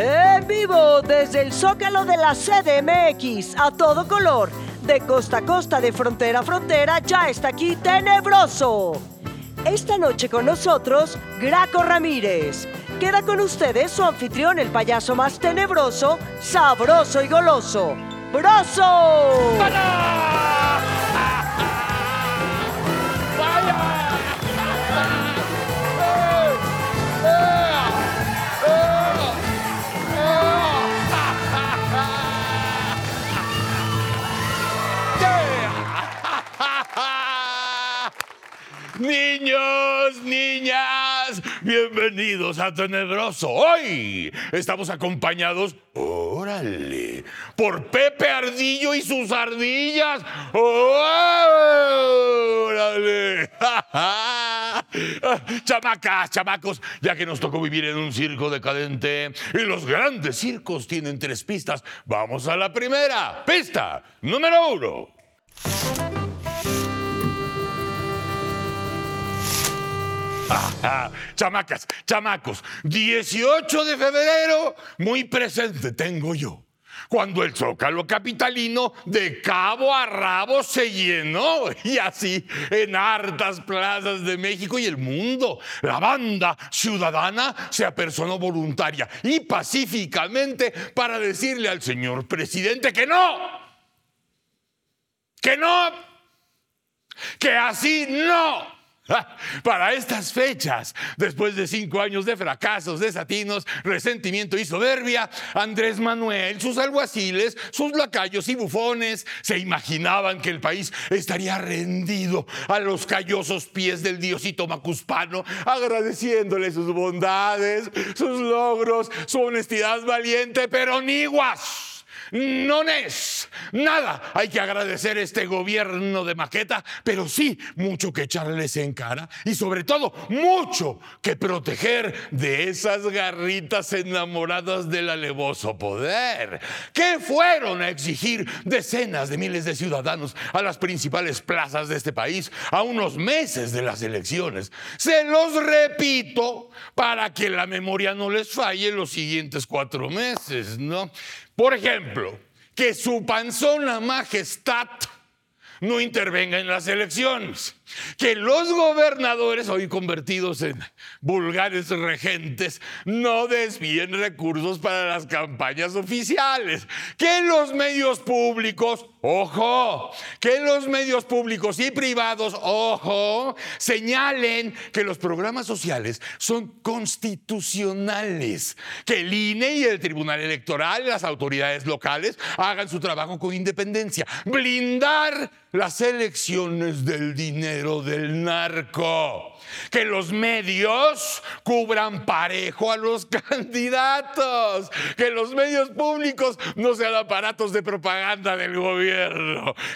En vivo desde el Zócalo de la CDMX, a todo color, de costa a costa, de frontera a frontera, ya está aquí Tenebroso. Esta noche con nosotros, Graco Ramírez. Queda con ustedes su anfitrión, el payaso más tenebroso, sabroso y goloso, Broso. Niños, niñas, bienvenidos a Tenebroso. Hoy estamos acompañados, órale, por Pepe Ardillo y sus ardillas. ¡Órale! Chamacas, chamacos, ya que nos tocó vivir en un circo decadente y los grandes circos tienen tres pistas, vamos a la primera. Pista número uno. Chamacas, chamacos, 18 de febrero, muy presente tengo yo. Cuando el zócalo capitalino de cabo a rabo se llenó, y así en hartas plazas de México y el mundo, la banda ciudadana se apersonó voluntaria y pacíficamente para decirle al señor presidente que no, que no, que así no. Para estas fechas, después de cinco años de fracasos, desatinos, resentimiento y soberbia, Andrés Manuel, sus alguaciles, sus lacayos y bufones se imaginaban que el país estaría rendido a los callosos pies del diosito macuspano, agradeciéndole sus bondades, sus logros, su honestidad valiente, pero niguas no es nada. Hay que agradecer este gobierno de maqueta, pero sí mucho que echarles en cara y sobre todo mucho que proteger de esas garritas enamoradas del alevoso poder, que fueron a exigir decenas de miles de ciudadanos a las principales plazas de este país a unos meses de las elecciones. Se los repito para que la memoria no les falle los siguientes cuatro meses, ¿no? Por ejemplo, que su panzona majestad no intervenga en las elecciones. Que los gobernadores, hoy convertidos en vulgares regentes, no desvíen recursos para las campañas oficiales, que los medios públicos, ojo, que los medios públicos y privados, ojo, señalen que los programas sociales son constitucionales, que el INE y el Tribunal Electoral las autoridades locales hagan su trabajo con independencia, blindar las elecciones del dinero del narco. Que los medios cubran parejo a los candidatos. Que los medios públicos no sean aparatos de propaganda del gobierno.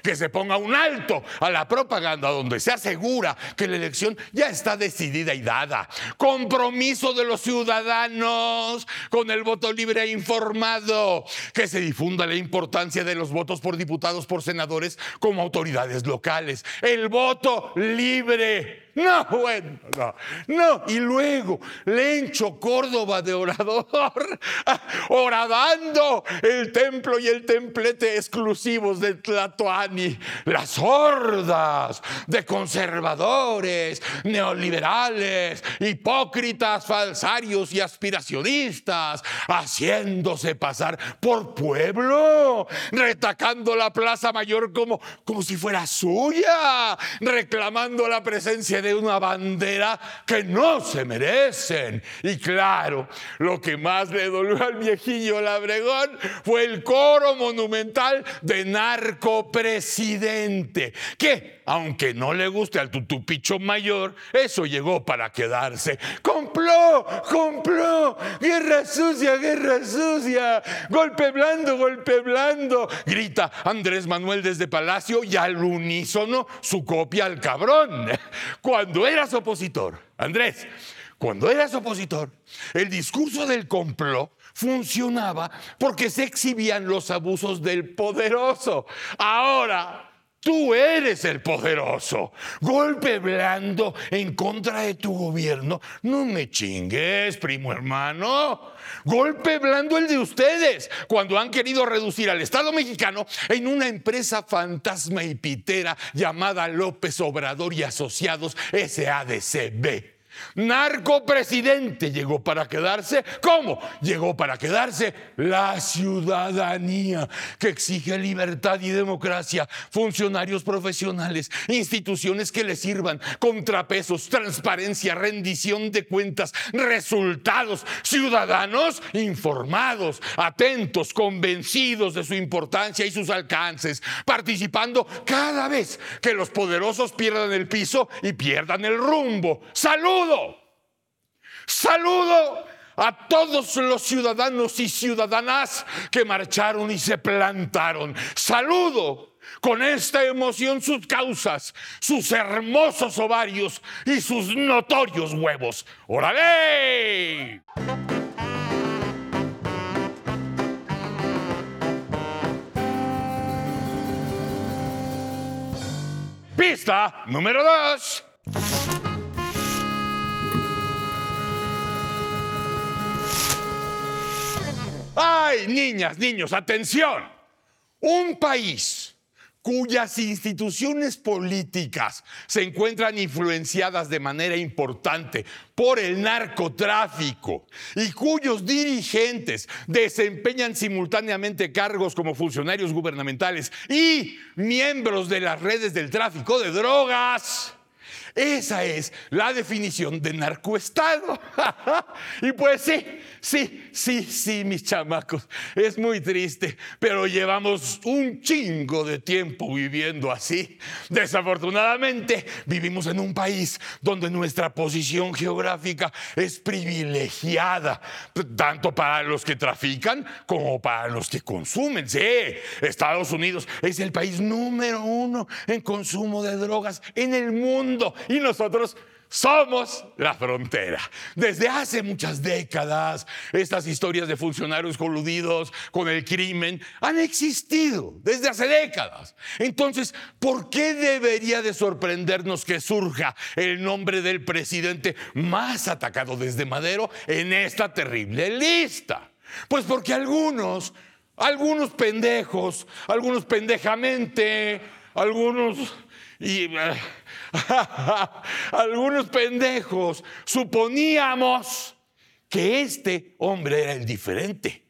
Que se ponga un alto a la propaganda donde se asegura que la elección ya está decidida y dada. Compromiso de los ciudadanos con el voto libre e informado. Que se difunda la importancia de los votos por diputados, por senadores como autoridades locales. El voto libre. No, bueno, no, no. Y luego, Lencho Córdoba de Orador, oradando el templo y el templete exclusivos de Tlatoani, las hordas de conservadores, neoliberales, hipócritas, falsarios y aspiracionistas, haciéndose pasar por pueblo, retacando la Plaza Mayor como, como si fuera suya, reclamando la presencia de una bandera que no se merecen. Y claro, lo que más le dolió al viejillo Labregón fue el coro monumental de narcopresidente, que aunque no le guste al tutupicho mayor, eso llegó para quedarse. ¡Compló! ¡Compló! ¡Guerra sucia! ¡Guerra sucia! ¡Golpe blando! ¡Golpe blando! Grita Andrés Manuel desde Palacio y al unísono su copia al cabrón. Cuando eras opositor, Andrés, cuando eras opositor, el discurso del complot funcionaba porque se exhibían los abusos del poderoso. Ahora Tú eres el poderoso. Golpe blando en contra de tu gobierno. No me chingues, primo hermano. Golpe blando el de ustedes cuando han querido reducir al Estado mexicano en una empresa fantasma y pitera llamada López Obrador y Asociados SADCB. Narco presidente llegó para quedarse. ¿Cómo? Llegó para quedarse la ciudadanía que exige libertad y democracia, funcionarios profesionales, instituciones que le sirvan, contrapesos, transparencia, rendición de cuentas, resultados, ciudadanos informados, atentos, convencidos de su importancia y sus alcances, participando cada vez que los poderosos pierdan el piso y pierdan el rumbo. ¡Salud! Saludo. a todos los ciudadanos y ciudadanas que marcharon y se plantaron. Saludo con esta emoción sus causas, sus hermosos ovarios y sus notorios huevos. ¡Órale! Pista número dos. Ay, niñas, niños, atención. Un país cuyas instituciones políticas se encuentran influenciadas de manera importante por el narcotráfico y cuyos dirigentes desempeñan simultáneamente cargos como funcionarios gubernamentales y miembros de las redes del tráfico de drogas esa es la definición de narcoestado. y pues sí, sí, sí, sí, mis chamacos, es muy triste, pero llevamos un chingo de tiempo viviendo así. Desafortunadamente, vivimos en un país donde nuestra posición geográfica es privilegiada, tanto para los que trafican como para los que consumen. Sí, Estados Unidos es el país número uno en consumo de drogas en el mundo y nosotros somos la frontera. Desde hace muchas décadas, estas historias de funcionarios coludidos con el crimen han existido desde hace décadas. Entonces, ¿por qué debería de sorprendernos que surja el nombre del presidente más atacado desde Madero en esta terrible lista? Pues porque algunos, algunos pendejos, algunos pendejamente, algunos y eh, algunos pendejos suponíamos que este hombre era el diferente.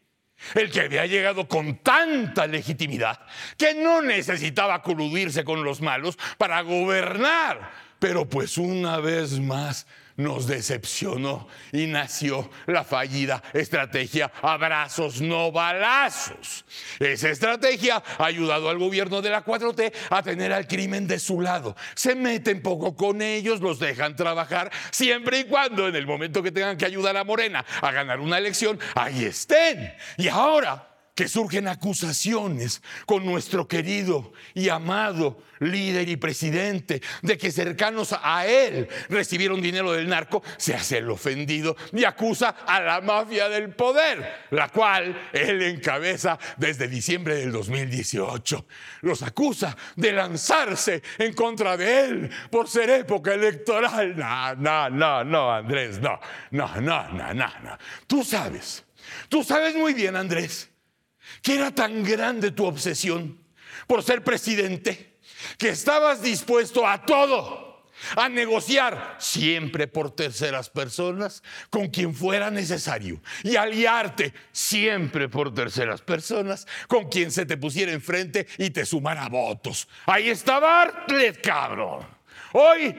El que había llegado con tanta legitimidad que no necesitaba coludirse con los malos para gobernar. Pero pues una vez más nos decepcionó y nació la fallida estrategia abrazos no balazos. Esa estrategia ha ayudado al gobierno de la 4T a tener al crimen de su lado. Se meten poco con ellos, los dejan trabajar, siempre y cuando en el momento que tengan que ayudar a Morena a ganar una elección, ahí estén. Y ahora que surgen acusaciones con nuestro querido y amado líder y presidente de que cercanos a él recibieron dinero del narco, se hace el ofendido y acusa a la mafia del poder, la cual él encabeza desde diciembre del 2018. Los acusa de lanzarse en contra de él por ser época electoral. No, no, no, no, Andrés, no, no, no, no, no, no. Tú sabes, tú sabes muy bien, Andrés que era tan grande tu obsesión por ser presidente que estabas dispuesto a todo, a negociar siempre por terceras personas con quien fuera necesario y aliarte siempre por terceras personas con quien se te pusiera enfrente y te sumara votos. Ahí está Bartlett, cabrón. Hoy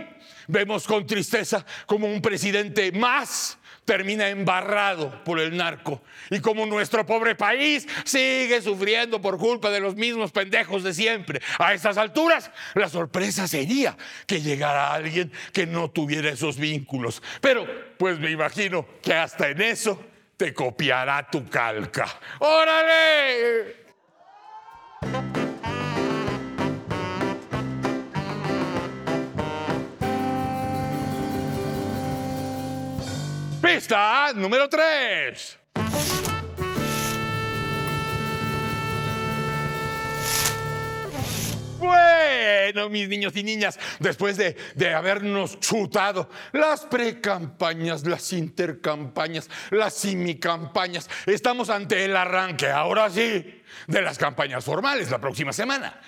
vemos con tristeza como un presidente más termina embarrado por el narco. Y como nuestro pobre país sigue sufriendo por culpa de los mismos pendejos de siempre. A estas alturas, la sorpresa sería que llegara alguien que no tuviera esos vínculos. Pero, pues me imagino que hasta en eso te copiará tu calca. ¡Órale! Número 3. Bueno, mis niños y niñas, después de, de habernos chutado las precampañas, las intercampañas, las simicampañas, estamos ante el arranque, ahora sí, de las campañas formales la próxima semana.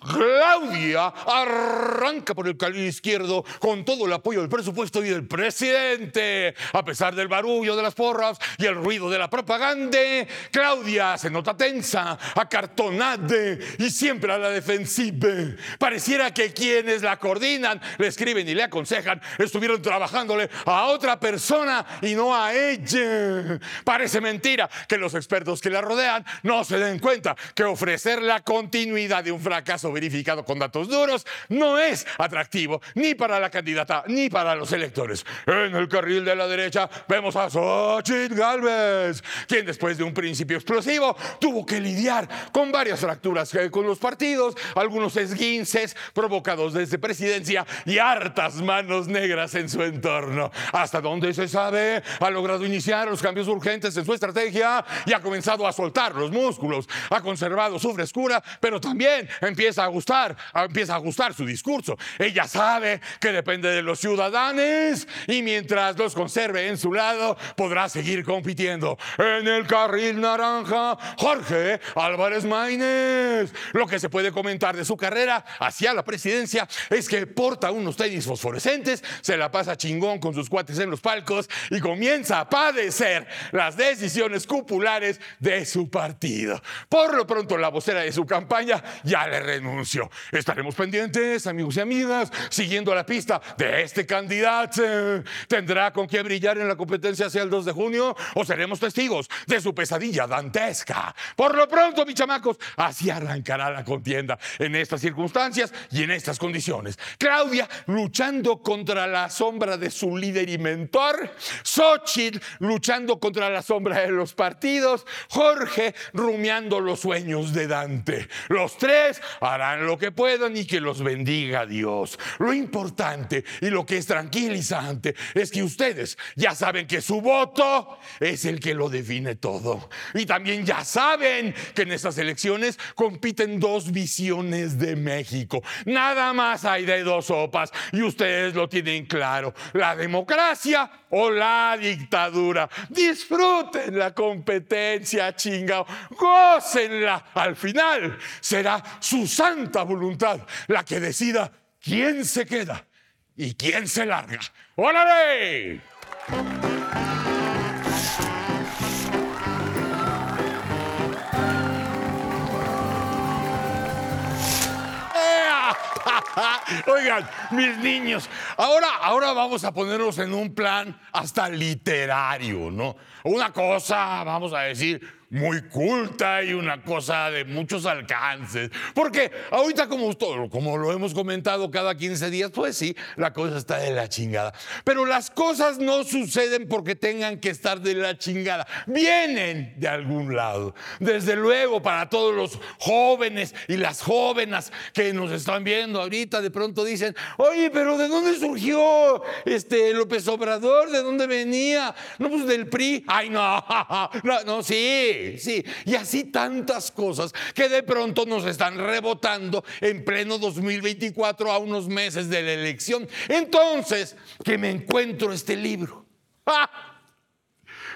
Claudia arranca por el carril izquierdo con todo el apoyo del presupuesto y del presidente. A pesar del barullo de las porras y el ruido de la propaganda, Claudia se nota tensa, acartonada y siempre a la defensiva. Pareciera que quienes la coordinan, le escriben y le aconsejan, estuvieron trabajándole a otra persona y no a ella. Parece mentira que los expertos que la rodean no se den cuenta que ofrecer la continuidad de un fracaso verificado con datos duros, no es atractivo ni para la candidata ni para los electores. En el carril de la derecha vemos a Xochitl Galvez, quien después de un principio explosivo tuvo que lidiar con varias fracturas eh, con los partidos, algunos esguinces provocados desde presidencia y hartas manos negras en su entorno. Hasta donde se sabe, ha logrado iniciar los cambios urgentes en su estrategia y ha comenzado a soltar los músculos, ha conservado su frescura, pero también empieza a ajustar, empieza a ajustar su discurso. Ella sabe que depende de los ciudadanos y mientras los conserve en su lado, podrá seguir compitiendo. En el carril naranja, Jorge Álvarez Maínez. Lo que se puede comentar de su carrera hacia la presidencia es que porta unos tenis fosforescentes, se la pasa chingón con sus cuates en los palcos y comienza a padecer las decisiones cupulares de su partido. Por lo pronto, la vocera de su campaña ya le renunció Estaremos pendientes, amigos y amigas, siguiendo la pista de este candidato. ¿Tendrá con qué brillar en la competencia hacia el 2 de junio o seremos testigos de su pesadilla dantesca? Por lo pronto, mis chamacos, así arrancará la contienda en estas circunstancias y en estas condiciones. Claudia luchando contra la sombra de su líder y mentor, Xochitl luchando contra la sombra de los partidos, Jorge rumiando los sueños de Dante. Los tres lo que puedan y que los bendiga Dios. Lo importante y lo que es tranquilizante es que ustedes ya saben que su voto es el que lo define todo. Y también ya saben que en estas elecciones compiten dos visiones de México. Nada más hay de dos sopas y ustedes lo tienen claro. La democracia o la dictadura. Disfruten la competencia, chingao. Gócenla. Al final será su santa voluntad la que decida quién se queda y quién se larga. ¡Órale! Oigan, mis niños, ahora, ahora vamos a ponernos en un plan hasta literario, ¿no? Una cosa, vamos a decir, muy culta y una cosa de muchos alcances. Porque ahorita como, como lo hemos comentado cada 15 días, pues sí, la cosa está de la chingada. Pero las cosas no suceden porque tengan que estar de la chingada. Vienen de algún lado. Desde luego, para todos los jóvenes y las jóvenes que nos están viendo ahorita, de pronto dicen, oye, pero ¿de dónde surgió este López Obrador? ¿De dónde venía? No, pues del PRI. Ay, no, no, no sí sí, Y así tantas cosas que de pronto nos están rebotando en pleno 2024 a unos meses de la elección. Entonces, que me encuentro este libro.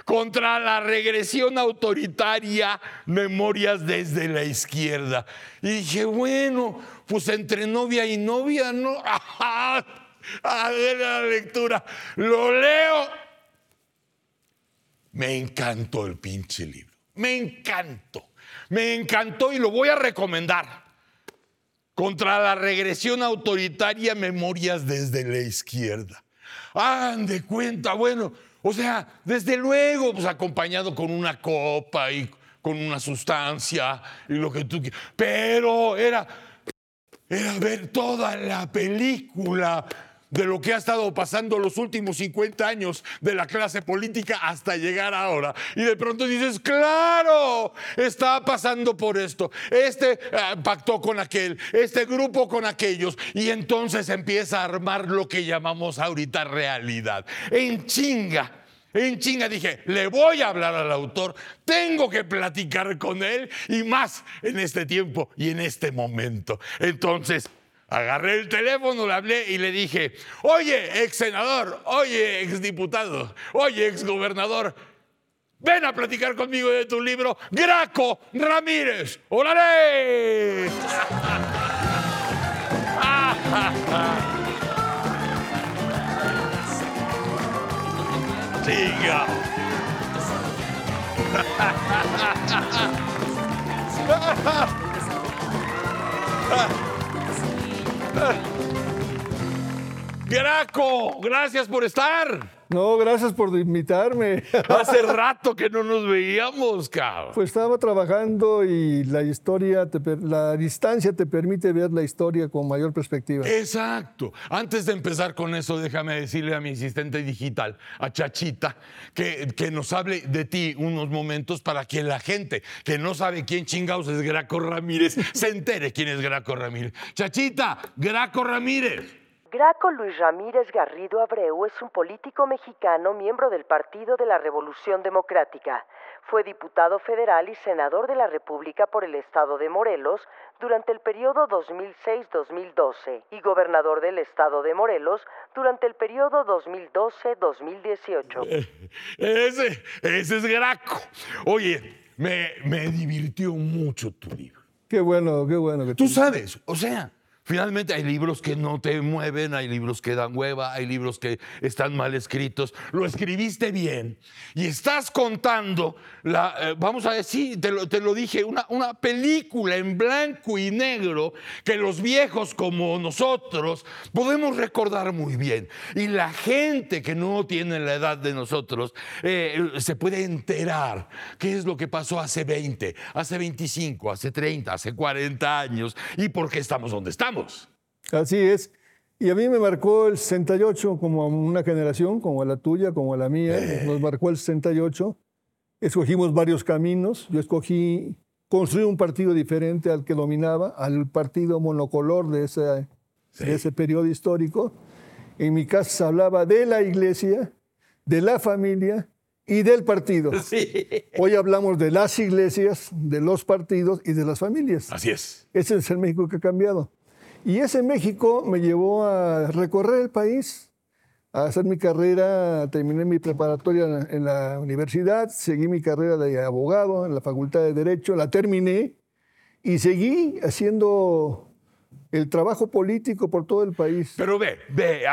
Contra la regresión autoritaria, memorias desde la izquierda. Y dije, bueno, pues entre novia y novia, ¿no? A ver la lectura. Lo leo. Me encantó el pinche libro. Me encantó. Me encantó y lo voy a recomendar. Contra la regresión autoritaria, memorias desde la izquierda. Hagan de cuenta, bueno, o sea, desde luego, pues acompañado con una copa y con una sustancia y lo que tú quieras. Pero era, era ver toda la película de lo que ha estado pasando los últimos 50 años de la clase política hasta llegar ahora. Y de pronto dices, claro, está pasando por esto. Este eh, pactó con aquel, este grupo con aquellos. Y entonces empieza a armar lo que llamamos ahorita realidad. En chinga. En chinga dije, le voy a hablar al autor, tengo que platicar con él y más en este tiempo y en este momento. Entonces, Agarré el teléfono, le hablé y le dije, oye, ex senador, oye, ex diputado, oye, ex gobernador, ven a platicar conmigo de tu libro, Graco Ramírez. ¡Órale! Siga. Graco, gracias por estar. No, gracias por invitarme. Hace rato que no nos veíamos, cabrón. Pues estaba trabajando y la historia, la distancia te permite ver la historia con mayor perspectiva. Exacto. Antes de empezar con eso, déjame decirle a mi asistente digital, a Chachita, que, que nos hable de ti unos momentos para que la gente que no sabe quién chingados es Graco Ramírez se entere quién es Graco Ramírez. Chachita, Graco Ramírez. Graco Luis Ramírez Garrido Abreu es un político mexicano miembro del Partido de la Revolución Democrática. Fue diputado federal y senador de la República por el estado de Morelos durante el periodo 2006-2012 y gobernador del estado de Morelos durante el periodo 2012-2018. Ese, ese es Graco. Oye, me, me divirtió mucho tu libro. Qué bueno, qué bueno que Tú sabes, o sea, Finalmente hay libros que no te mueven, hay libros que dan hueva, hay libros que están mal escritos. Lo escribiste bien y estás contando, eh, vamos a decir, te lo, dije, una, una, película en blanco y negro que los viejos como nosotros podemos recordar muy bien. Y la gente que no tiene la edad de nosotros eh, se puede enterar qué es lo que pasó hace 20, hace 25, hace 30, hace 40 años y por qué estamos donde estamos. Así es. Y a mí me marcó el 68 como a una generación, como a la tuya, como a la mía. Eh. Nos marcó el 68. Escogimos varios caminos. Yo escogí construir un partido diferente al que dominaba, al partido monocolor de ese, de ese periodo histórico. En mi casa se hablaba de la iglesia, de la familia y del partido. Hoy hablamos de las iglesias, de los partidos y de las familias. Así es. Ese es el México que ha cambiado. Y ese México me llevó a recorrer el país, a hacer mi carrera, terminé mi preparatoria en la universidad, seguí mi carrera de abogado en la Facultad de Derecho, la terminé y seguí haciendo el trabajo político por todo el país. Pero ve, ve,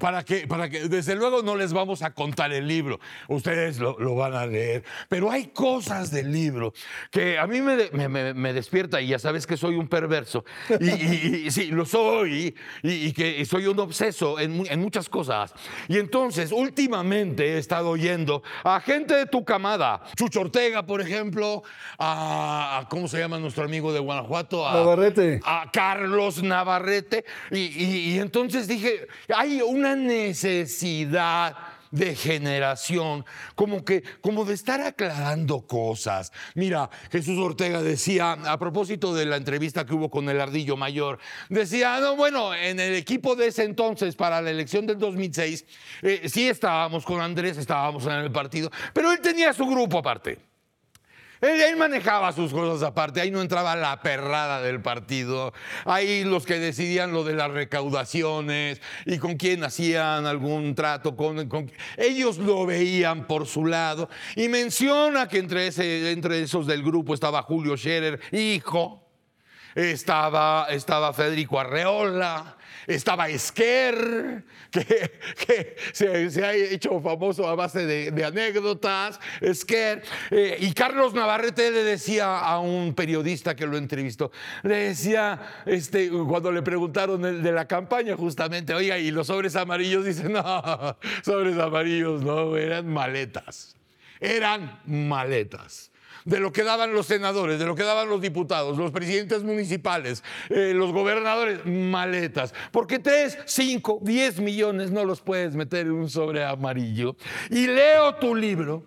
para, que, para que, desde luego no les vamos a contar el libro, ustedes lo, van a leer, pero hay cosas del libro que a mí me, me, despierta, y ya sabes que soy un perverso, y, sí, lo soy, y, que soy un obseso en, en, muchas cosas. Y entonces, últimamente he estado oyendo a gente de tu camada, Chucho Ortega, por ejemplo, a, ¿cómo se llama nuestro amigo de Guanajuato? A, Navarrete. A Carlos. Navarrete. Y, entonces dije, hay una necesidad de generación, como que, como de estar aclarando cosas. Mira, Jesús Ortega decía, a propósito de la entrevista que hubo con el Ardillo Mayor, decía, no, bueno, en el equipo de ese entonces, para la elección del 2006, eh, sí estábamos con Andrés, estábamos en el partido, pero él tenía su grupo aparte. Él, manejaba sus cosas aparte, ahí no entraba la perrada del partido, ahí los que decidían lo de las recaudaciones y con quién hacían algún trato, con, ellos lo veían por su lado. Y menciona que entre, ese, entre esos del grupo estaba Julio Scherer, hijo, estaba, estaba Federico Arreola, estaba Esquer, que, se, ha hecho famoso a base de, anécdotas, Esquer, eh, y Carlos Navarrete le decía a un periodista que lo entrevistó, le decía, este, cuando le preguntaron de, la campaña justamente, oiga, y los sobres amarillos, dice, no, sobres amarillos no, eran maletas, eran maletas de lo que daban los senadores, de lo que daban los diputados, los presidentes municipales, eh, los gobernadores, maletas. Porque 3, 5, 10 millones no los puedes meter en un sobre amarillo. Y leo tu libro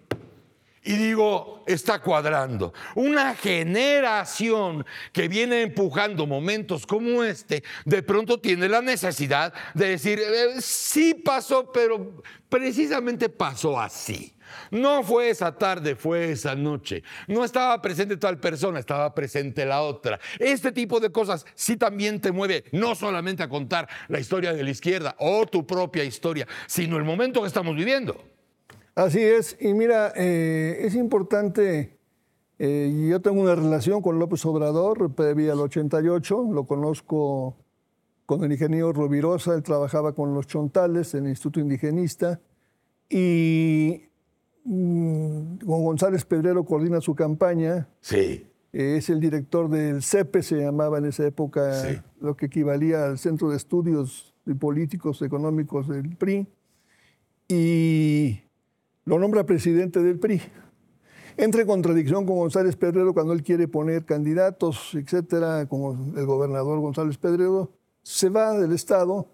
Y digo, está cuadrando. Una generación que viene empujando momentos como este, de pronto tiene la necesidad de decir, eh, sí pasó, pero precisamente pasó así. No fue esa tarde, fue esa noche. No estaba presente tal persona, estaba presente la otra. Este tipo de cosas sí también te mueve no solamente a contar la historia de la izquierda o tu propia historia, sino el momento que estamos viviendo. Así es, y mira, eh, es importante, eh, yo tengo una relación con López Obrador previa al 88, lo conozco con el ingeniero Rovirosa, él trabajaba con los chontales en el Instituto Indigenista, y González Pedrero coordina su campaña. Sí. Eh, es el director del CEPE, se llamaba en esa época, lo que equivalía al Centro de Estudios Políticos Económicos del PRI. Y lo nombra presidente del PRI. Entra en contradicción con González Pedrero cuando él quiere poner candidatos, etcétera, como el gobernador González Pedrero, se va del Estado,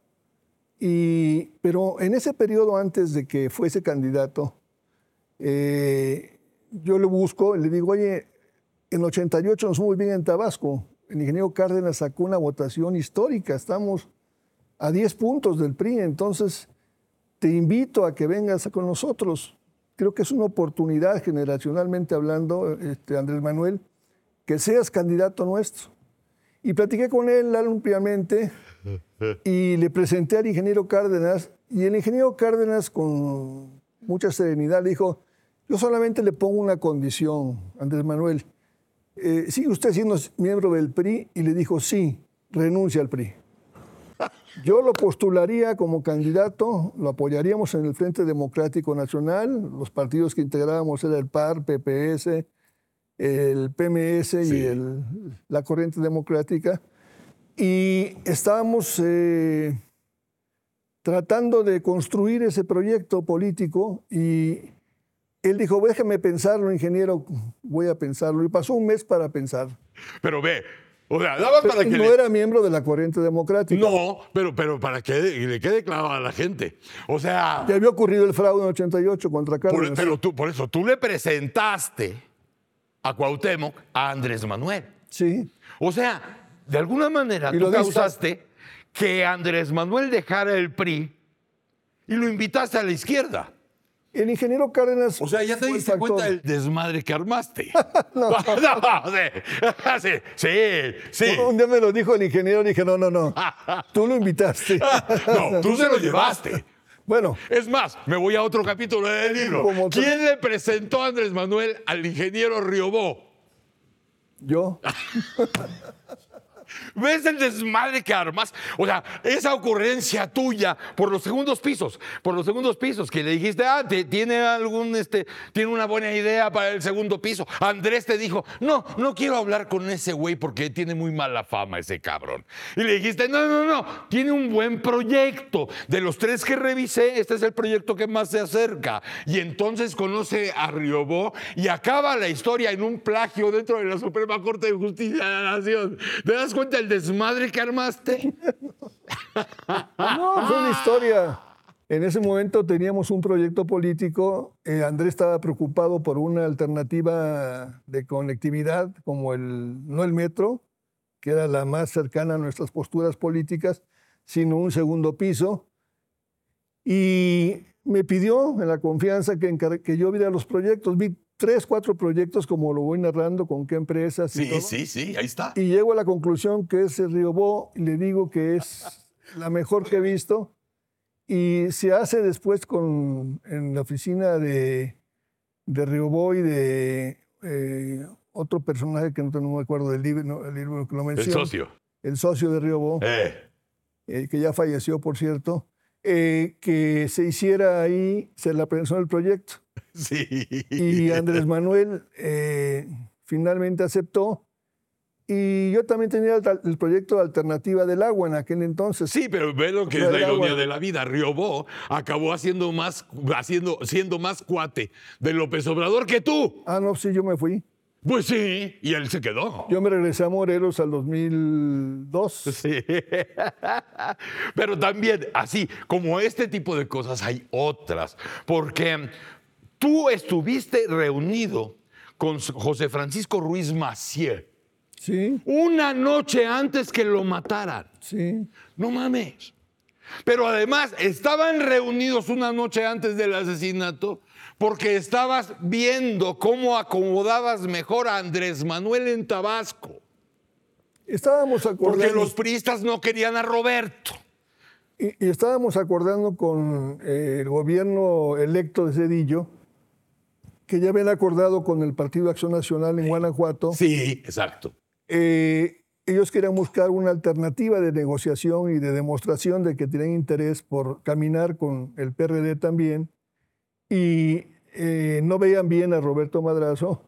y, pero en ese periodo antes de que fuese candidato, eh, yo le busco, le digo, oye, en 88 nos muy bien en Tabasco, el ingeniero Cárdenas sacó una votación histórica, estamos a 10 puntos del PRI, entonces te invito a que vengas con nosotros creo que es una oportunidad generacionalmente hablando, este, Andrés Manuel, que seas candidato nuestro. Y platiqué con él ampliamente y le presenté al ingeniero Cárdenas y el ingeniero Cárdenas con mucha serenidad dijo, yo solamente le pongo una condición, Andrés Manuel. Eh, ¿Sigue usted siendo miembro del PRI? Y le dijo, sí, renuncia al PRI. Yo lo postularía como candidato, lo apoyaríamos en el Frente Democrático Nacional, los partidos que integrábamos eran el PAR, PPS, el PMS y la Corriente Democrática, y estábamos eh, tratando de construir ese proyecto político y él dijo, déjeme pensarlo, ingeniero, voy a pensarlo, y pasó un mes para pensar. Pero ve, o sea, daba para que no era miembro de la corriente democrática. No, pero, pero para que le quede claro a la gente. O sea. Ya había ocurrido el fraude en 88 contra Cárdenas. pero tú, por eso, tú le presentaste a Cuauhtémoc a Andrés Manuel. Sí. O sea, de alguna manera tú causaste que Andrés Manuel dejara el PRI y lo invitaste a la izquierda. El ingeniero Cárdenas. O sea, ya te diste cuenta del desmadre que armaste. no, no, sí, sí, sí. Un día me lo dijo el ingeniero y dije, no, no, no. Tú lo invitaste. no, tú se lo llevaste. Bueno. Es más, me voy a otro capítulo del libro. ¿Quién le presentó a Andrés Manuel al ingeniero Riobó? Yo. ¿Ves el desmadre que armas? O sea, esa ocurrencia tuya por los segundos pisos, por los segundos pisos, que le dijiste, ah, tiene algún, este, tiene una buena idea para el segundo piso. Andrés te dijo, no, no quiero hablar con ese güey porque tiene muy mala fama ese cabrón. Y le dijiste, no, no, no, tiene un buen proyecto. De los tres que revisé, este es el proyecto que más se acerca. Y entonces conoce a Riobó y acaba la historia en un plagio dentro de la Suprema Corte de Justicia de la Nación. ¿Te das cuenta? El desmadre que armaste? no, fue una historia. En ese momento teníamos un proyecto político. Eh, Andrés estaba preocupado por una alternativa de conectividad como el, no el metro, que era la más cercana a nuestras posturas políticas, sino un segundo piso. Y me pidió en la confianza que, que yo viera los proyectos. Vi tres, cuatro proyectos, como lo voy narrando, con qué empresas. Sí, sí, sí, ahí está. Y llego a la conclusión que es el Riobó y le digo que es la mejor que he visto. Y se hace después con, en la oficina de, de Riobó y de eh, otro personaje que no, me acuerdo del libro, el libro que lo menciona. El socio. El socio de Riobó, eh. eh. que ya falleció, por cierto, que se hiciera ahí, se le presentó el proyecto. Sí. Y Andrés Manuel eh, finalmente aceptó. Y yo también tenía el, proyecto de alternativa del agua en aquel entonces. Sí, pero ve lo que es la ironía de la vida. Riobó acabó haciendo más, haciendo, siendo más cuate de López Obrador que tú. Ah, no, sí, yo me fui. Pues sí, y él se quedó. Yo me regresé a Morelos al 2002. Sí. Pero también, así como este tipo de cosas, hay otras. Porque tú estuviste reunido con José Francisco Ruiz Macier Sí, una noche antes que lo mataran. sí. No mames. Pero además estaban reunidos una noche antes del asesinato porque estabas viendo cómo acomodabas mejor a Andrés Manuel en Tabasco. Estábamos Porque acordando, los priistas no querían a Roberto. y, y estábamos acordando con eh, el gobierno electo de Cedillo, que ya habían acordado con el Partido Acción Nacional en Guanajuato. Sí, exacto. Eh, ellos querían buscar una alternativa de negociación y de demostración de que tenían interés por caminar con el PRD también y eh, no veían bien a Roberto Madrazo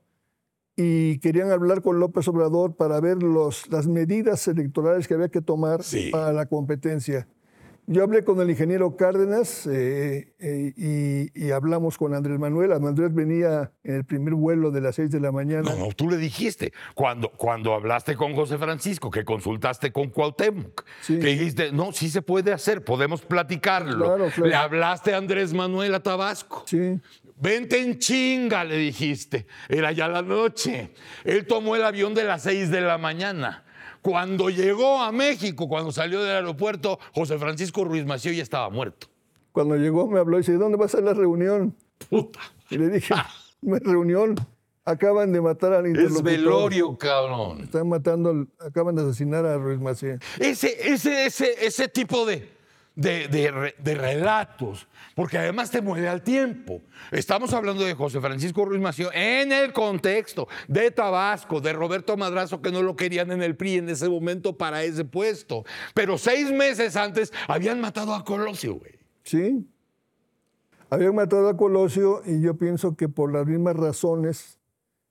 y querían hablar con López Obrador para ver los, las medidas electorales que había que tomar Sí. para la competencia. Yo hablé con el ingeniero Cárdenas eh, eh, y, y hablamos con Andrés Manuel. Andrés venía en el primer vuelo de las 6 de la mañana. No, no, tú le dijiste, cuando, cuando hablaste con José Francisco, que consultaste con Cuauhtémoc, Sí. que dijiste, no, sí se puede hacer, podemos platicarlo. Claro, claro. Le hablaste a Andrés Manuel a Tabasco. Sí. Vente en chinga, le dijiste. Era ya la noche. Él tomó el avión de las seis de la mañana. Cuando llegó a México, cuando salió del aeropuerto, José Francisco Ruiz Mació ya estaba muerto. Cuando llegó me habló y dice, ¿dónde va a ser la reunión? Puta. Y le dije, "No es reunión, acaban de matar al Es interlocutor. velorio, cabrón. Están matando, acaban de asesinar a Ruiz Macié. Ese, ese, ese, ese tipo de, de, de de relatos, porque además te mueve al tiempo. Estamos hablando de José Francisco Ruiz Mació en el contexto de Tabasco, de Roberto Madrazo, que no lo querían en el PRI en ese momento para ese puesto. Pero seis meses antes habían matado a Colosio, güey. ¿Sí? Habían matado a Colosio y yo pienso que por las mismas razones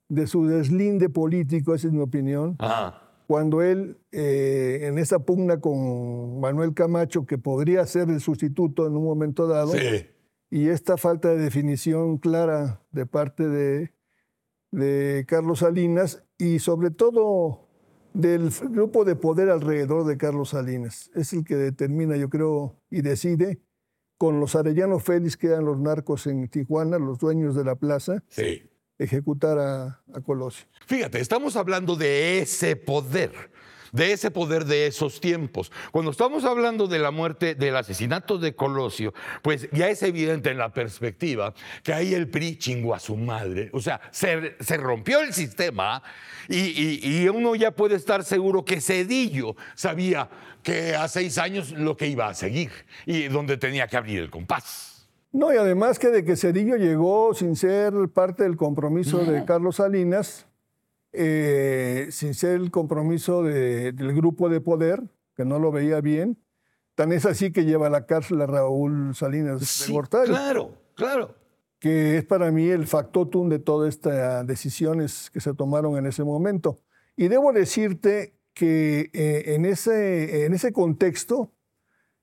de su deslinde político, esa es mi opinión, Ah, cuando él, eh, en esa pugna con Manuel Camacho, que podría ser el sustituto en un momento dado, sí. y esta falta de definición clara de parte de, de Carlos Salinas y sobre todo del grupo de poder alrededor de Carlos Salinas. Es el que determina, yo creo, y decide con los Arellano Félix, que eran los narcos en Tijuana, los dueños de la plaza, Sí. Ejecutar a, Colosio. Fíjate, estamos hablando de ese poder, de ese poder de esos tiempos. Cuando estamos hablando de la muerte, del asesinato de Colosio, pues ya es evidente en la perspectiva que ahí el PRI chingó a su madre. O sea, se, se rompió el sistema y, y- y uno ya puede estar seguro que Cedillo sabía que a seis años lo que iba a seguir y donde tenía que abrir el compás. No, y además que de que Cedillo llegó sin ser parte del compromiso de Carlos Salinas, eh, sin ser el compromiso de- del grupo de poder, que no lo veía bien, tan es así que lleva a la cárcel a Raúl Salinas de Sí, Gortari, claro, claro. que es para mí el factotum de todas estas decisiones que se tomaron en ese momento. Y debo decirte que eh, en, ese, en ese contexto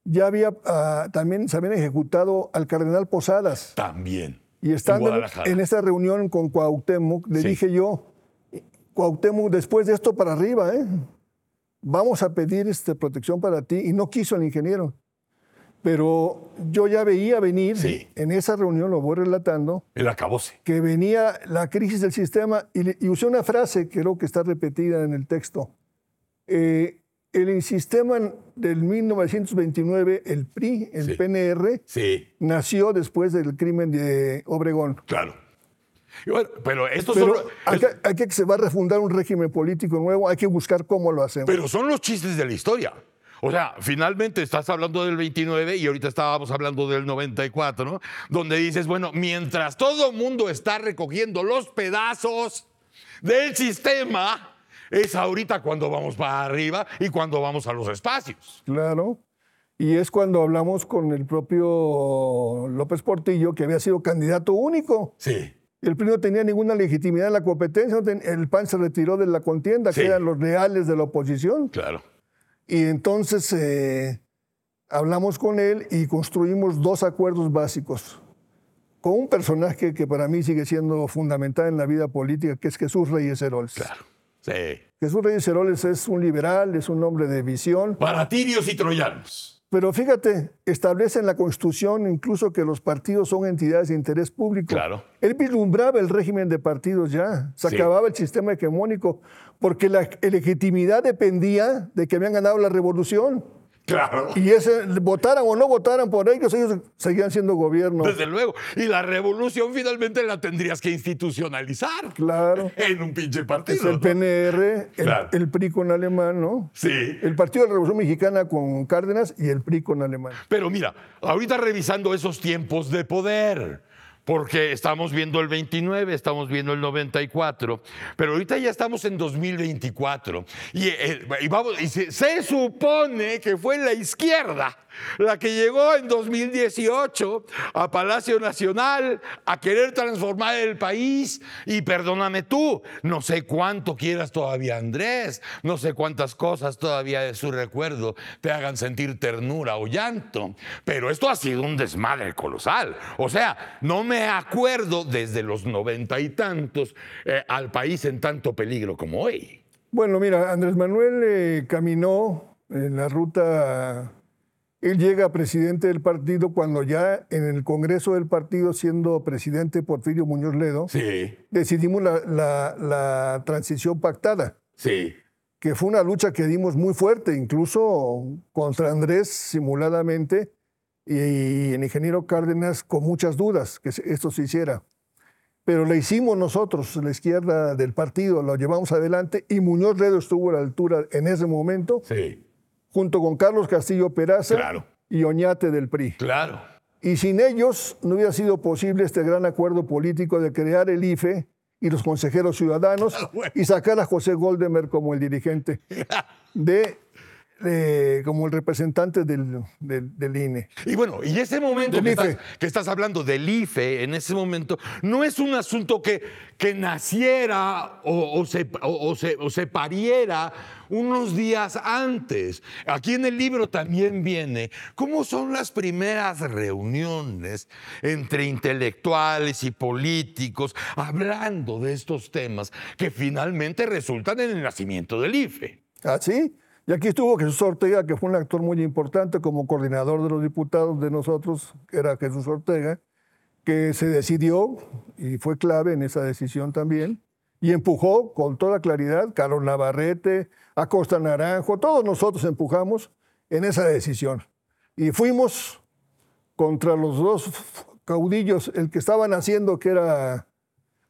ya había, ah, también se habían ejecutado al cardenal Posadas. También. Y estando en, en esa reunión con Cuauhtémoc, le Sí. dije yo, Cuauhtémoc, después de esto para arriba, ¿eh? vamos a pedir este, protección para ti. Y no quiso el ingeniero. Pero yo ya veía venir, Sí. en esa reunión, lo voy relatando, El acabose. que venía la crisis del sistema y, usé una frase que creo que está repetida en el texto. Eh, el sistema del 1929, el PRI, el Sí. PNR, Sí. nació después del crimen de Obregón. Claro. Bueno, pero estos Pero son, hay que, hay que se va a refundar un régimen político nuevo, hay que buscar cómo lo hacemos. pero son los chistes de la historia. O sea, finalmente estás hablando del 29 y ahorita estábamos hablando del 94, ¿no? Donde dices, bueno, mientras todo el mundo está recogiendo los pedazos del sistema, es ahorita cuando vamos para arriba y cuando vamos a los espacios. Claro. Y es cuando hablamos con el propio López Portillo, que había sido candidato único. Sí. El PRI no tenía ninguna legitimidad en la competencia, el PAN se retiró de la contienda, Sí. que eran los reales de la oposición. Claro. Y entonces eh, hablamos con él y construimos dos acuerdos básicos. Con un personaje que para mí sigue siendo fundamental en la vida política, que es Jesús Reyes Heroles. Claro. Sí. Jesús Reyes Heroles es un liberal, es un hombre de visión. Para tirios y troyanos. Pero fíjate, establece en la Constitución incluso que los partidos son entidades de interés público. Claro. Él vislumbraba el régimen de partidos ya, se Sí. acababa el sistema hegemónico, porque la legitimidad dependía de que habían ganado la revolución. Claro. Y ese, votaran o no votaran por ellos, ellos seguían siendo gobierno. Desde luego. Y la revolución finalmente la tendrías que institucionalizar. Claro. En un pinche Es partido. el ¿no? PNR, el, el PRI con alemán, ¿no? Sí. El Partido de la Revolución Mexicana con Cárdenas y el PRI con alemán. Pero mira, ahorita revisando esos tiempos de poder, porque estamos viendo el 29, estamos viendo el 94, pero ahorita ya estamos en 2024 y, eh, y vamos, y se, se supone que fue la izquierda la que llegó en 2018 a Palacio Nacional a querer transformar el país y perdóname tú, no sé cuánto quieras todavía Andrés, no sé cuántas cosas todavía de su recuerdo te hagan sentir ternura o llanto, pero esto ha sido un desmadre colosal. O sea, no me acuerdo desde los noventa y tantos eh, al país en tanto peligro como hoy. Bueno, mira, Andrés Manuel eh, caminó en la ruta, él llega a presidente del partido cuando ya en el Congreso del partido, siendo presidente Porfirio Muñoz Ledo, Sí, decidimos la, la- la transición pactada, sí. que fue una lucha que dimos muy fuerte, incluso contra Andrés simuladamente y el ingeniero Cárdenas con muchas dudas que esto se hiciera. Pero lo hicimos nosotros, la izquierda del partido, lo llevamos adelante y Muñoz Ledo estuvo a la altura en ese momento, Sí, junto con Carlos Castillo Peraza Claro. y Oñate del PRI. claro. Y sin ellos no hubiera sido posible este gran acuerdo político de crear el IFE y los consejeros ciudadanos bueno. y sacar a José Goldemer como el dirigente de, de- como el representante del, del- del INE. Y bueno, y ese momento Del que estás, que estás hablando del IFE, en ese momento, no es un asunto que, que naciera o, o se, o- o se- o se pariera unos días antes. Aquí en el libro también viene cómo son las primeras reuniones entre intelectuales y políticos hablando de estos temas que finalmente resultan en el nacimiento del IFE. ¿Así? Y aquí estuvo Jesús Ortega, que fue un actor muy importante como coordinador de los diputados de nosotros, era Jesús Ortega, que se decidió y fue clave en esa decisión también, y empujó con toda claridad, Carlos Navarrete, Acosta Naranjo, todos nosotros empujamos en esa decisión. Y fuimos contra los dos caudillos, el que estaban haciendo que era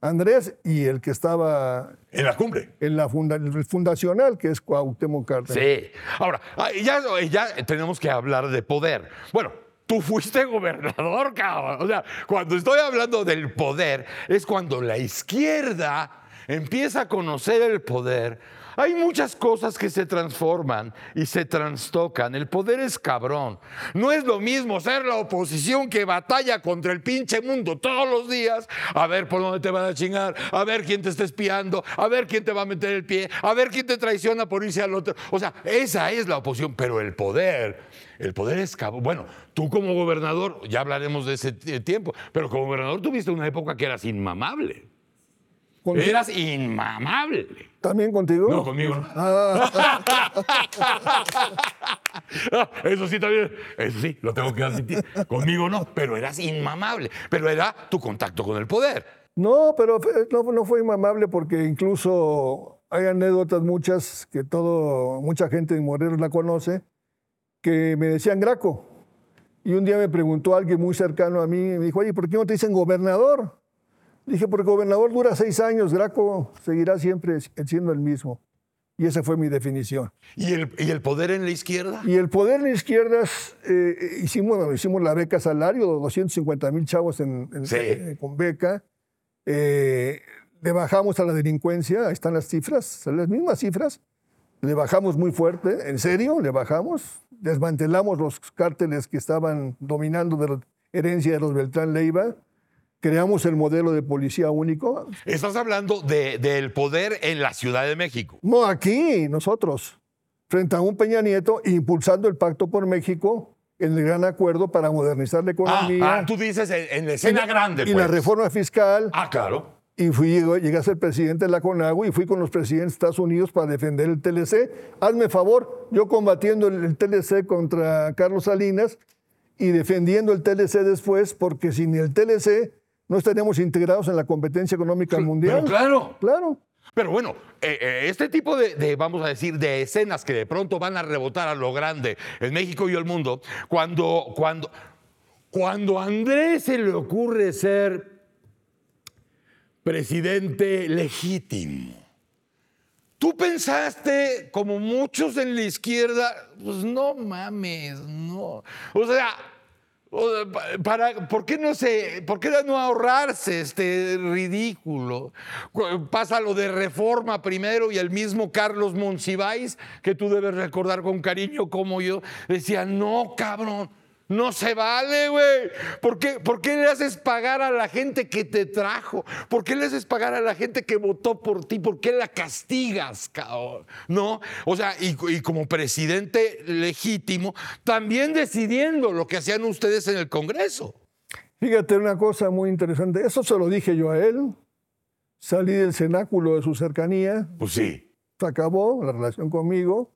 Andrés y el que estaba En la cumbre. en la funda- el fundacional, que es Cuauhtémoc Cárdenas. Sí. Ahora, ah, ya, ya tenemos que hablar de poder. Bueno, tú fuiste gobernador, cabrón. O sea, cuando estoy hablando del poder, es cuando la izquierda empieza a conocer el poder. Hay muchas cosas que se transforman y se trastocan. El poder es cabrón. No es lo mismo ser la oposición que batalla contra el pinche mundo todos los días. A ver por dónde te van a chingar, a ver quién te está espiando, a ver quién te va a meter el pie, a ver quién te traiciona por irse al otro. O sea, esa es la oposición, pero el poder, el poder es cabrón. Bueno, tú como gobernador, ya hablaremos de ese tiempo, pero como gobernador tuviste una época que eras inmamable. ¿Contigo? Eras inmamable. ¿También contigo? No, conmigo no. Ah, Ah, Eso sí también, eso sí, lo tengo que admitir. Conmigo no, pero eras inmamable. Pero era tu contacto con el poder. no, pero no, no fue inmamable porque incluso hay anécdotas muchas que todo, mucha gente en Morelos la conoce, que me decían Graco. Y un día me preguntó alguien muy cercano a mí, me dijo, oye, ¿por qué no te dicen gobernador? Dije, porque gobernador dura seis años, Graco seguirá siempre siendo el mismo. Y esa fue mi definición. ¿Y el, y el poder en la izquierda? Y el poder en izquierdas, eh, hicimos, bueno, hicimos la beca salario, 250 mil chavos en, en- Sí. eh, con beca. Eh, le bajamos a la delincuencia, ahí están las cifras, las mismas cifras. Le bajamos muy fuerte, en serio, le bajamos. Desmantelamos los cárteles que estaban dominando de la herencia de los Beltrán Leiva. Creamos el modelo de policía único. Estás hablando de- del poder en la Ciudad de México. No, aquí, nosotros, frente a un Peña Nieto, impulsando el Pacto por México en el gran acuerdo para modernizar la Ah, economía ah, tú dices en, en la escena grande. y la pues. reforma fiscal Ah, claro. y fui, llegué a ser presidente de la CONAGUA y fui con los presidentes de Estados Unidos para defender el TLC. Hazme favor, yo combatiendo el, el TLC contra Carlos Salinas y defendiendo el TLC después, porque sin el TLC no estaríamos integrados en la competencia económica mundial. Pero claro. Claro. Pero bueno, eh, eh, este tipo de, de, vamos a decir, de escenas que de pronto van a rebotar a lo grande en México y el mundo, cuando, cuando, cuando a Andrés se le ocurre ser presidente legítimo, tú pensaste, como muchos en la izquierda, pues no mames, no. O sea, ¿por qué no se, por qué no ahorrarse este ridículo? Pasa lo de reforma primero y el mismo Carlos Monsiváis, que tú debes recordar con cariño como yo, decía, no, cabrón, no se vale, güey. ¿Por qué, ¿Por qué le haces pagar a la gente que te trajo? ¿Por qué le haces pagar a la gente que votó por ti? ¿Por qué la castigas, cabrón? ¿No? O sea, y, y como presidente legítimo, también decidiendo lo que hacían ustedes en el Congreso. Fíjate una cosa muy interesante. Eso se lo dije yo a él. Salí del cenáculo de su cercanía. Pues sí. Se acabó la relación conmigo.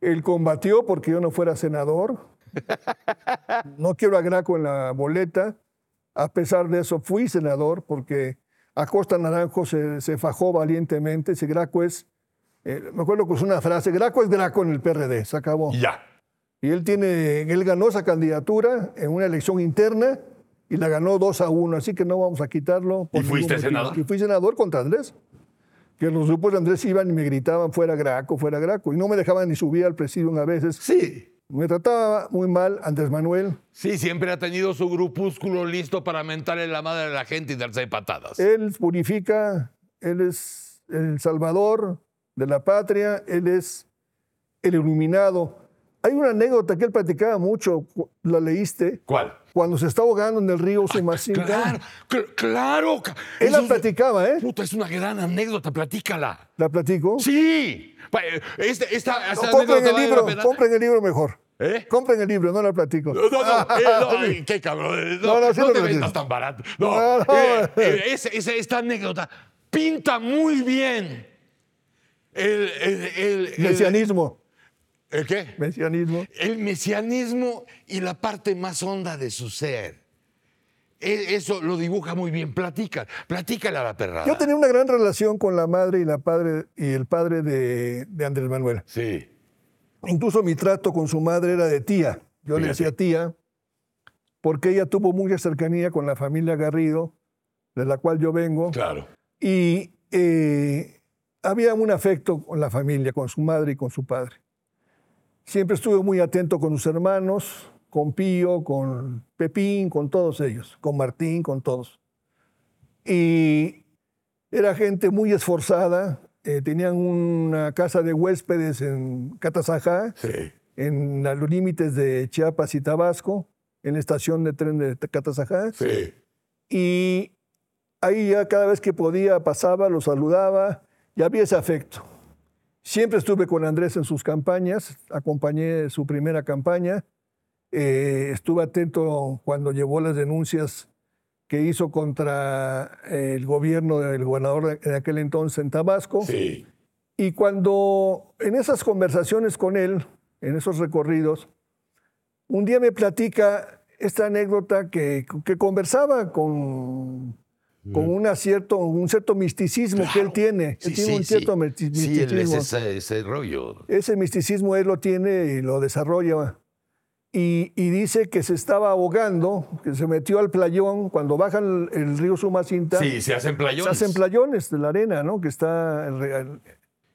Él combatió porque yo no fuera senador. No quiero a Graco en la boleta. A pesar de eso, fui senador porque Acosta Naranjo se, se fajó valientemente. Si Graco es, eh, me acuerdo que es una frase, Graco es Graco en el PRD, se acabó. Ya. Y él, tiene, él ganó esa candidatura en una elección interna y la ganó 2 a 1, así que no vamos a quitarlo. ¿Y fuiste senador? Y fui senador contra Andrés. Que los grupos de Andrés iban y me gritaban fuera Graco, fuera Graco. Y no me dejaban ni subir al presidium a veces. Sí. Me trataba muy mal Andrés Manuel. Sí, siempre ha tenido su grupúsculo listo para mentarle la madre a la gente y darse patadas. Él purifica, él es el salvador de la patria, él es el iluminado. Hay una anécdota que él platicaba mucho, ¿la leíste? ¿Cuál? Cuando se está ahogando en el río Sumacinta. Claro, cl claro. Él Eso la platicaba, ¿eh? Puta, es una gran anécdota, platícala. ¿La platico? Sí. Pa- Este, esta, esta No, compren el libro, compren el libro mejor. ¿Eh? Compren el libro, no la platico. No, no, no, eh, no, ay, qué cabrón. No, No, no, sí lo te vendas tan barato. No, No, no. eh, eh, esa- esa- esta anécdota pinta muy bien el, el, el- el- Mesianismo. ¿El qué? Mesianismo. El mesianismo y la parte más honda de su ser. E- Eso lo dibuja muy bien. Platica, platícala a la perrada. Yo tenía una gran relación con la madre y, la padre, y el padre de, de Andrés Manuel. Sí. Incluso mi trato con su madre era de tía. Yo le decía tía, porque ella tuvo mucha cercanía con la familia Garrido, de la cual yo vengo. Claro. Y eh, había un afecto con la familia, con su madre y con su padre. Siempre estuve muy atento con sus hermanos, con Pío, con Pepín, con todos ellos, con Martín, con todos. Y era gente muy esforzada. Eh, tenían una casa de huéspedes en Catazajá, Sí. en los límites de Chiapas y Tabasco, en la estación de tren de Catazajá. Sí. Y ahí ya cada vez que podía pasaba, lo saludaba y había ese afecto. Siempre estuve con Andrés en sus campañas, acompañé su primera campaña, eh, estuve atento cuando llevó las denuncias que hizo contra el gobierno del gobernador de aquel entonces en Tabasco. Sí. Y cuando en esas conversaciones con él, en esos recorridos, un día me platica esta anécdota que, que conversaba con, con una cierto, un cierto misticismo que él tiene. Él tiene sí, un sí. cierto misti- Sí, él es misticismo. ese, ese rollo. Ese misticismo él lo tiene y lo desarrolla. Y, y dice que se estaba ahogando, que se metió al playón. Cuando bajan el, el río Sumacinta, Sí, se hacen se playones. hacen playones de la arena, ¿no? Que está el-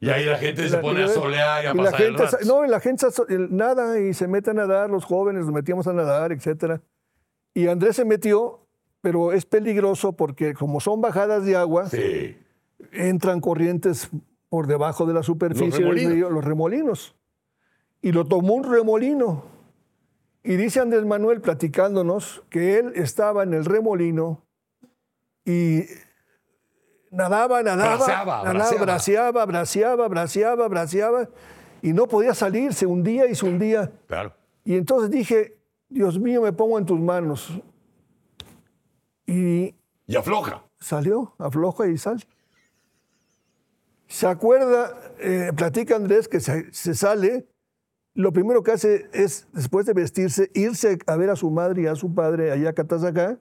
Y ahí la gente se la- pone a solear y a y la pasar el gente, rato. sa- no, la gente el- nada y se mete a nadar, los jóvenes nos metíamos a nadar, etcétera. Y Andrés se metió, pero es peligroso porque como son bajadas de agua, Sí. entran corrientes por debajo de la superficie del remolinos. río, los remolinos. Y lo tomó un remolino. Y dice Andrés Manuel platicándonos que él estaba en el remolino y nadaba, nadaba, Braceaba, nadaba, braceaba. braceaba, braceaba, braceaba, braceaba, y no podía salir, se hundía y se hundía. Claro. Y entonces dije, Dios mío, me pongo en tus manos. Y Y afloja. salió, afloja y sale. Se acuerda, eh, platica Andrés que se, se sale, lo primero que hace es, después de vestirse, irse a ver a su madre y a su padre allá a Catazacá.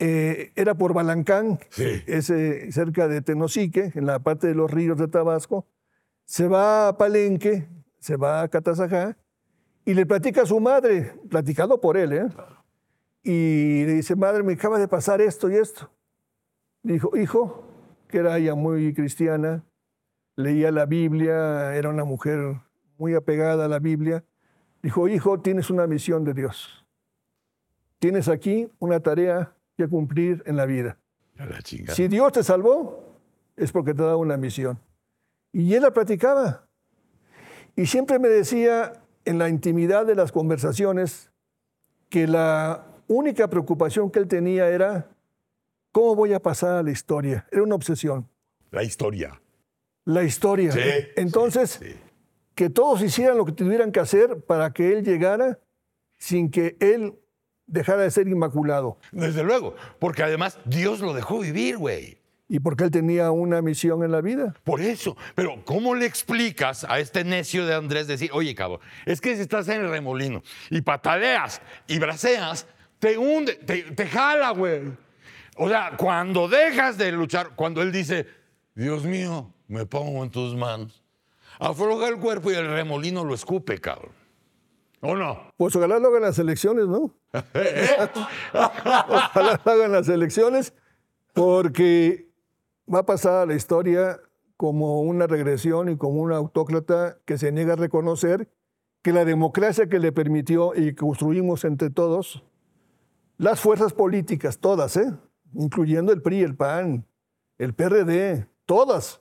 Eh, era por Balancán, Sí. ese, cerca de Tenosique, en la parte de los ríos de Tabasco. Se va a Palenque, se va a Catazacá y le platica a su madre, platicado por él, ¿eh? Y le dice, madre, me acaba de pasar esto y esto. Dijo, hijo, que era ella muy cristiana, leía la Biblia, era una mujer muy apegada a la Biblia. Dijo, hijo, tienes una misión de Dios. Tienes aquí una tarea que cumplir en la vida. La. Si Dios te salvó, es porque te da una misión. Y él la platicaba. Y siempre me decía en la intimidad de las conversaciones que la única preocupación que él tenía era cómo voy a pasar a la historia. Era una obsesión. La historia. La historia. Sí, Entonces, sí, sí. Que todos hicieran lo que tuvieran que hacer para que él llegara sin que él dejara de ser inmaculado. Desde luego, porque además Dios lo dejó vivir, güey. Y porque él tenía una misión en la vida. Por eso, pero ¿cómo le explicas a este necio de Andrés decir, oye, cabrón, es que si estás en el remolino y pataleas y braceas, te hunde, te, te jala, güey? O sea, cuando dejas de luchar, cuando él dice, Dios mío, me pongo en tus manos, afloja el cuerpo y el remolino lo escupe, cabrón. ¿O no? Pues ojalá lo hagan las elecciones, ¿no? ojalá lo hagan las elecciones, porque va a pasar a la historia como una regresión y como un autócrata que se niega a reconocer que la democracia que le permitió y que construimos entre todos, las fuerzas políticas, todas, ¿eh? incluyendo el PRI, el PAN, el PRD, todas,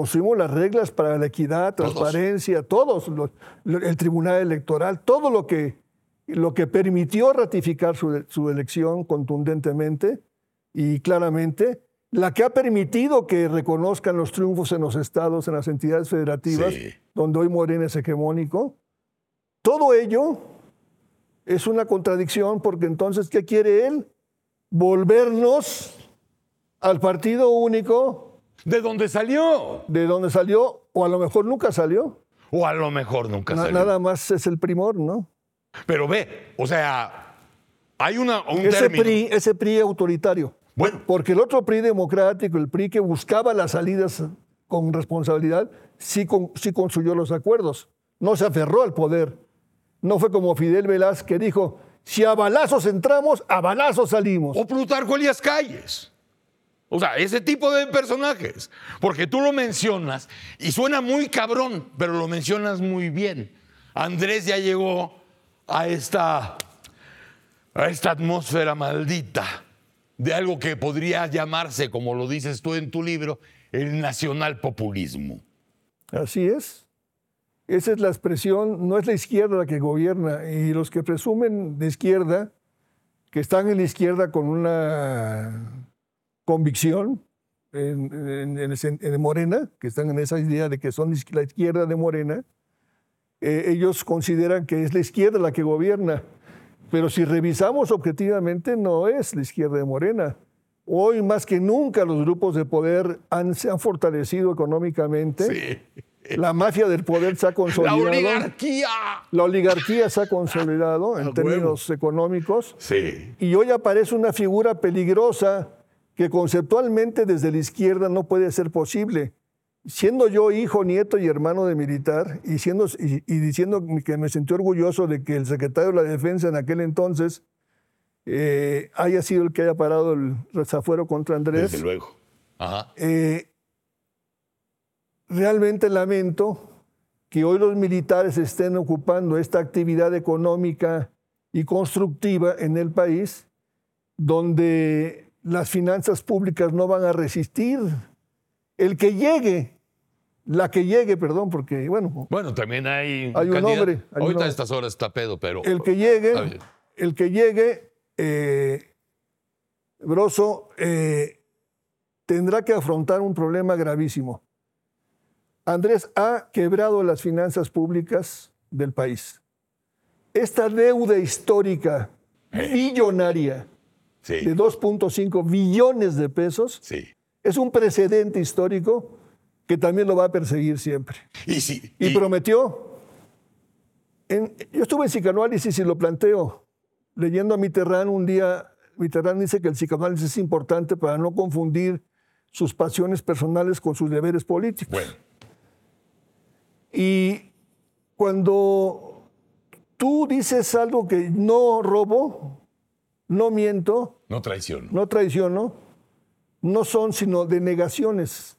construimos las reglas para la equidad, transparencia, todos, los- el Tribunal Electoral, todo lo que, lo que permitió ratificar su, su elección contundentemente y claramente, la que ha permitido que reconozcan los triunfos en los estados, en las entidades federativas, Sí. donde hoy Morena es hegemónico. Todo ello es una contradicción porque entonces, ¿qué quiere él? Volvernos al partido único ¿De dónde salió? de donde salió, o a lo mejor nunca salió. O a lo mejor nunca Na- salió. nada más es el primor, ¿no? Pero ve, o sea, hay una, un Ese término. PRI, ese PRI autoritario. Bueno, Porque el otro PRI democrático, el PRI que buscaba las salidas con responsabilidad, sí, con- sí construyó los acuerdos. No se aferró al poder. No fue como Fidel Velázquez que dijo, si a balazos entramos, a balazos salimos. o Plutarco Elías Calles. O sea, ese tipo de personajes. Porque tú lo mencionas y suena muy cabrón, pero lo mencionas muy bien. Andrés ya llegó a esta, a esta atmósfera maldita de algo que podría llamarse, como lo dices tú en tu libro, el nacionalpopulismo. Así es. Esa es la expresión, no es la izquierda la que gobierna. Y los que presumen de izquierda, que están en la izquierda con una convicción en, en- en en Morena, que están en esa idea de que son la izquierda de Morena, eh, ellos consideran que es la izquierda la que gobierna. Pero si revisamos objetivamente, no es la izquierda de Morena. Hoy más que nunca los grupos de poder han, se han fortalecido económicamente. Sí. La mafia del poder se ha La consolidado. oligarquía. La oligarquía se ha consolidado en A términos económicos. Sí. Y hoy aparece una figura peligrosa que conceptualmente desde la izquierda no puede ser posible. Siendo yo hijo, nieto y hermano de militar y, siendo, y, y diciendo que me sentí orgulloso de que el secretario de la Defensa en aquel entonces eh, haya sido el que haya parado el desafuero contra Andrés, Desde luego. Ajá. eh, realmente lamento que hoy los militares estén ocupando esta actividad económica y constructiva en el país, donde las finanzas públicas no van a resistir. El que llegue, la que llegue, perdón, porque, bueno, Bueno, también hay, Hay un hombre, hay un Ahorita hombre. a estas horas está pedo, pero. el que llegue, el que llegue, eh, Broso, eh, tendrá que afrontar un problema gravísimo. Andrés ha quebrado las finanzas públicas del país. Esta deuda histórica, billonaria, Sí. de 2.5 billones de pesos. Sí. Es un precedente histórico que también lo va a perseguir siempre. Y sí. Y, y- prometió, en- yo estuve en psicoanálisis y lo planteo, leyendo a Mitterrand un día, Mitterrand dice que el psicoanálisis es importante para no confundir sus pasiones personales con sus deberes políticos. bueno, Y cuando tú dices algo que no robo, no miento, no traiciono. no traiciono, no son sino denegaciones.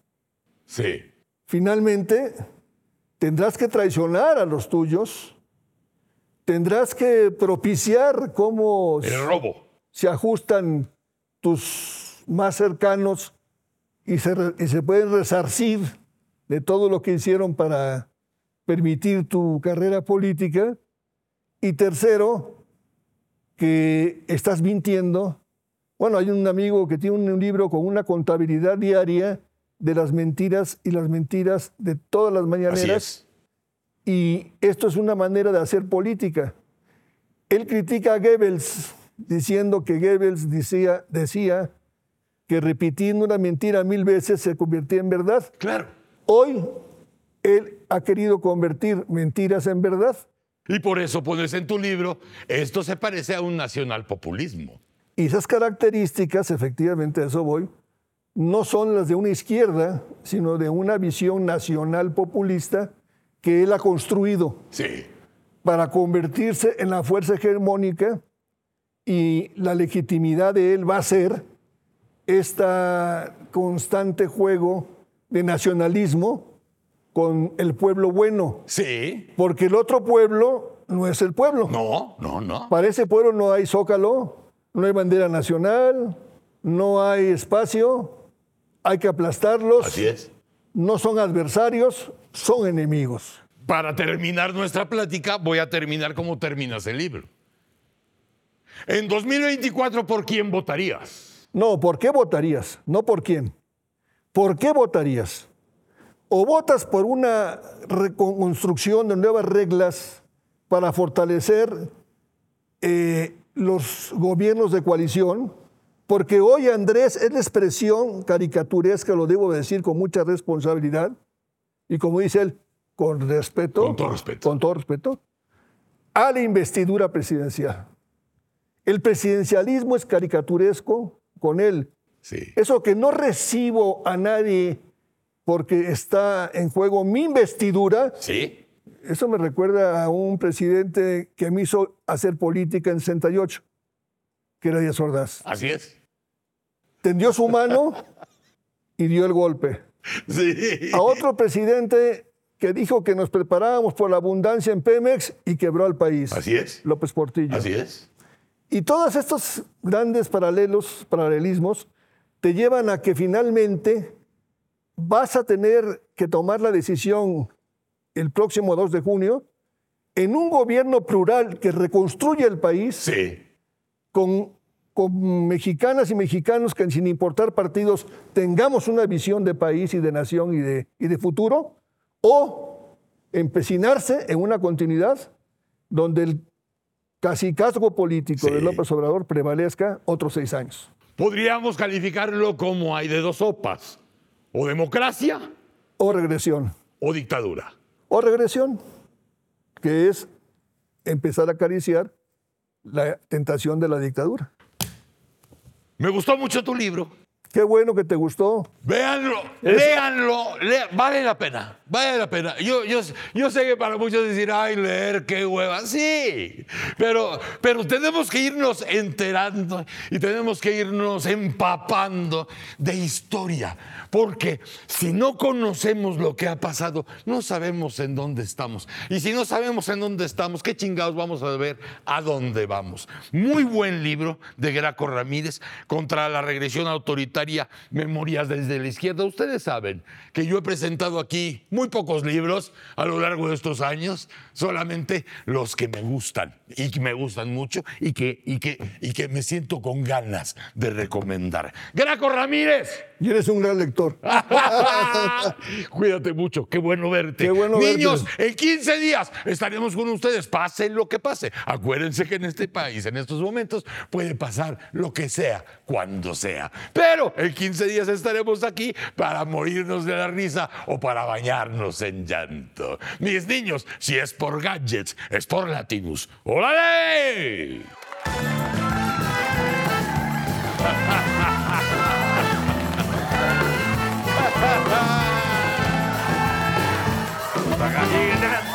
Sí. Finalmente, tendrás que traicionar a los tuyos, tendrás que propiciar cómo El robo. se ajustan tus más cercanos y se, y se pueden resarcir de todo lo que hicieron para permitir tu carrera política. Y tercero, que estás mintiendo. Bueno, hay un amigo que tiene un libro con una contabilidad diaria de las mentiras y las mentiras de todas las mañaneras. es. Y esto es una manera de hacer política. Él critica a Goebbels diciendo que Goebbels decía, decía que repitiendo una mentira mil veces se convertía en verdad. Claro. Hoy él ha querido convertir mentiras en verdad. Y por eso pones en tu libro, esto se parece a un nacionalpopulismo. Y esas características, efectivamente, a eso voy, no son las de una izquierda, sino de una visión nacional populista que él ha construido. Sí. para convertirse en la fuerza hegemónica y la legitimidad de él va a ser este constante juego de nacionalismo con el pueblo bueno, Sí. porque el otro pueblo no es el pueblo. No, no, no. Para ese pueblo no hay zócalo, no hay bandera nacional, no hay espacio, hay que aplastarlos, Así es. no son adversarios, son enemigos. Para terminar nuestra plática, voy a terminar como terminas el libro. En 2024, ¿por quién votarías? No, ¿por qué votarías? No por quién. ¿Por qué votarías? O votas por una reconstrucción de nuevas reglas para fortalecer eh, los gobiernos de coalición, porque hoy Andrés es la expresión caricaturesca, lo debo decir con mucha responsabilidad, y como dice él, con respeto, Con todo respeto. con todo respeto, a la investidura presidencial. El presidencialismo es caricaturesco con él. Sí. Eso que no recibo a nadie porque está en juego mi investidura, Sí. Eso me recuerda a un presidente que me hizo hacer política en 68, que era Díaz Ordaz. Así es. Tendió su mano y dio el golpe. Sí. A otro presidente que dijo que nos preparábamos por la abundancia en Pemex y quebró al país. Así es. López Portillo. Así es. Y todos estos grandes paralelos, paralelismos, te llevan a que finalmente vas a tener que tomar la decisión el próximo 2 de junio en un gobierno plural que reconstruye el país Sí. con, con mexicanas y mexicanos que sin importar partidos tengamos una visión de país y de nación y de, y de futuro, o empecinarse en una continuidad donde el casicazgo político de. López Obrador prevalezca otros seis años. Podríamos calificarlo como hay de dos sopas. O democracia O regresión. o dictadura. O regresión, que es empezar a acariciar la tentación de la dictadura. Me gustó mucho tu libro. Qué bueno que te gustó. Véanlo, léanlo, vale la pena, vale la pena. Yo, yo, yo sé que para muchos decir, ay, leer, qué hueva. Sí, pero, pero tenemos que irnos enterando y tenemos que irnos empapando de historia. Porque si no conocemos lo que ha pasado, no sabemos en dónde estamos. Y si no sabemos en dónde estamos, ¿qué chingados vamos a ver a dónde vamos? Muy buen libro de Graco Ramírez contra la regresión autoritaria, Memorias desde la izquierda. Ustedes saben que yo he presentado aquí muy pocos libros a lo largo de estos años, solamente los que me gustan y que me gustan mucho y que, y que, y que me siento con ganas de recomendar. Graco Ramírez. Y eres un gran lector. Cuídate mucho, qué bueno verte. Qué bueno Niños, verte. en 15 días estaremos con ustedes, pase lo que pase. Acuérdense que en este país, en estos momentos, puede pasar lo que sea, cuando sea. Pero en 15 días estaremos aquí para morirnos de la risa o para bañarnos en llanto. Mis niños, si es por gadgets, es por Latinus. ¡Órale!